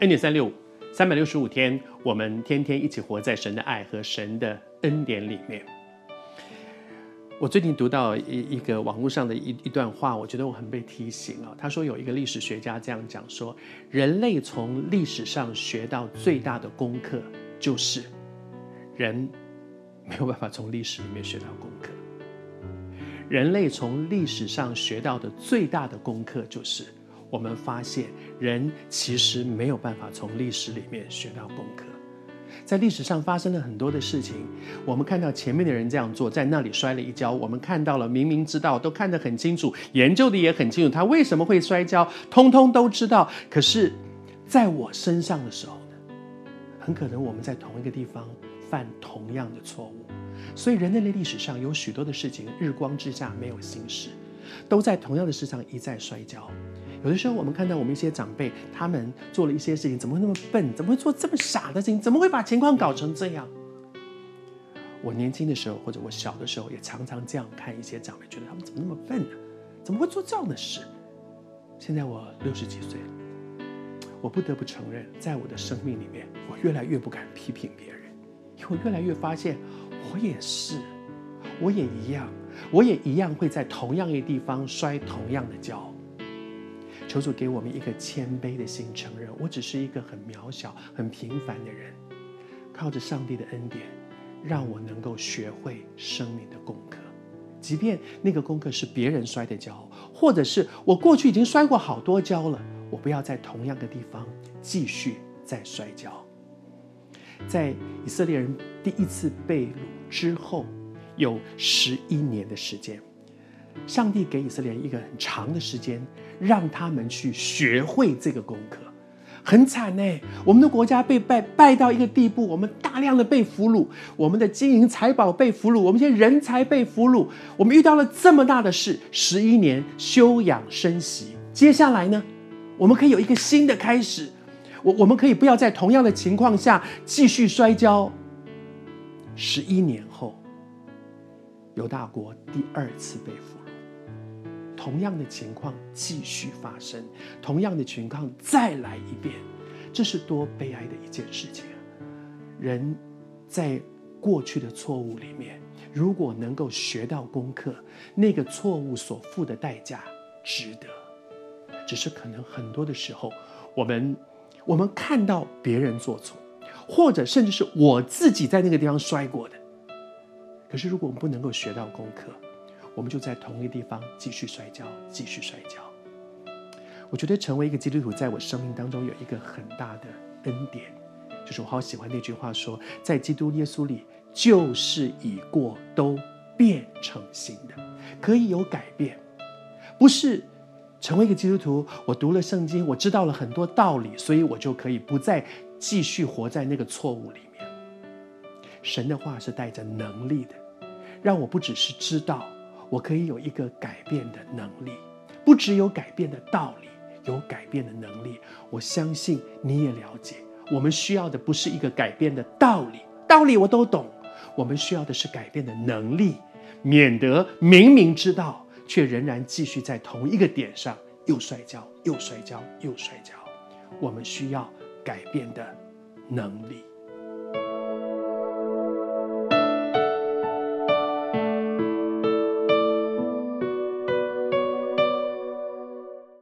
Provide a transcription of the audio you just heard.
恩典三六五，三百六十五天，我们天天一起活在神的爱和神的恩典里面。我最近读到一一个网络上的一一段话，我觉得我很被提醒啊。他说有一个历史学家这样讲说，人类从历史上学到最大的功课，就是人没有办法从历史里面学到功课。人类从历史上学到的最大的功课，就是我们发现人其实没有办法从历史里面学到功课。在历史上发生了很多的事情，我们看到前面的人这样做，在那里摔了一跤，我们看到了，明明知道，都看得很清楚，研究的也很清楚，他为什么会摔跤，通通都知道。可是，在我身上的时候呢，很可能我们在同一个地方犯同样的错误。所以，人类的历史上有许多的事情，日光之下没有新事，都在同样的事上一再摔跤。有的时候，我们看到我们一些长辈，他们做了一些事情，怎么会那么笨？怎么会做这么傻的事情？怎么会把情况搞成这样？我年轻的时候，或者我小的时候，也常常这样看一些长辈，觉得他们怎么那么笨呢？怎么会做这样的事？现在我六十几岁了，我不得不承认，在我的生命里面，我越来越不敢批评别人，因为我越来越发现。我也是，我也一样，我也一样会在同样一个地方摔同样的跤。求主给我们一个谦卑的心，承认我只是一个很渺小、很平凡的人，靠着上帝的恩典，让我能够学会生命的功课。即便那个功课是别人摔的跤，或者是我过去已经摔过好多跤了，我不要在同样的地方继续再摔跤。在以色列人第一次被掳之后，有十一年的时间，上帝给以色列人一个很长的时间，让他们去学会这个功课。很惨呢，我们的国家被败败到一个地步，我们大量的被俘虏，我们的金银财宝被俘虏，我们这些人才被俘虏，我们遇到了这么大的事，十一年休养生息，接下来呢，我们可以有一个新的开始。我我们可以不要在同样的情况下继续摔跤。十一年后，犹大国第二次被俘，同样的情况继续发生，同样的情况再来一遍，这是多悲哀的一件事情啊！人在过去的错误里面，如果能够学到功课，那个错误所付的代价值得。只是可能很多的时候，我们。我们看到别人做错，或者甚至是我自己在那个地方摔过的。可是，如果我们不能够学到功课，我们就在同一个地方继续摔跤，继续摔跤。我觉得成为一个基督徒，在我生命当中有一个很大的恩典，就是我好喜欢那句话说：在基督耶稣里，旧事已过，都变成新的，可以有改变，不是。成为一个基督徒，我读了圣经，我知道了很多道理，所以我就可以不再继续活在那个错误里面。神的话是带着能力的，让我不只是知道，我可以有一个改变的能力，不只有改变的道理，有改变的能力。我相信你也了解，我们需要的不是一个改变的道理，道理我都懂，我们需要的是改变的能力，免得明明知道。却仍然继续在同一个点上又摔跤，又摔跤，又摔跤。我们需要改变的能力。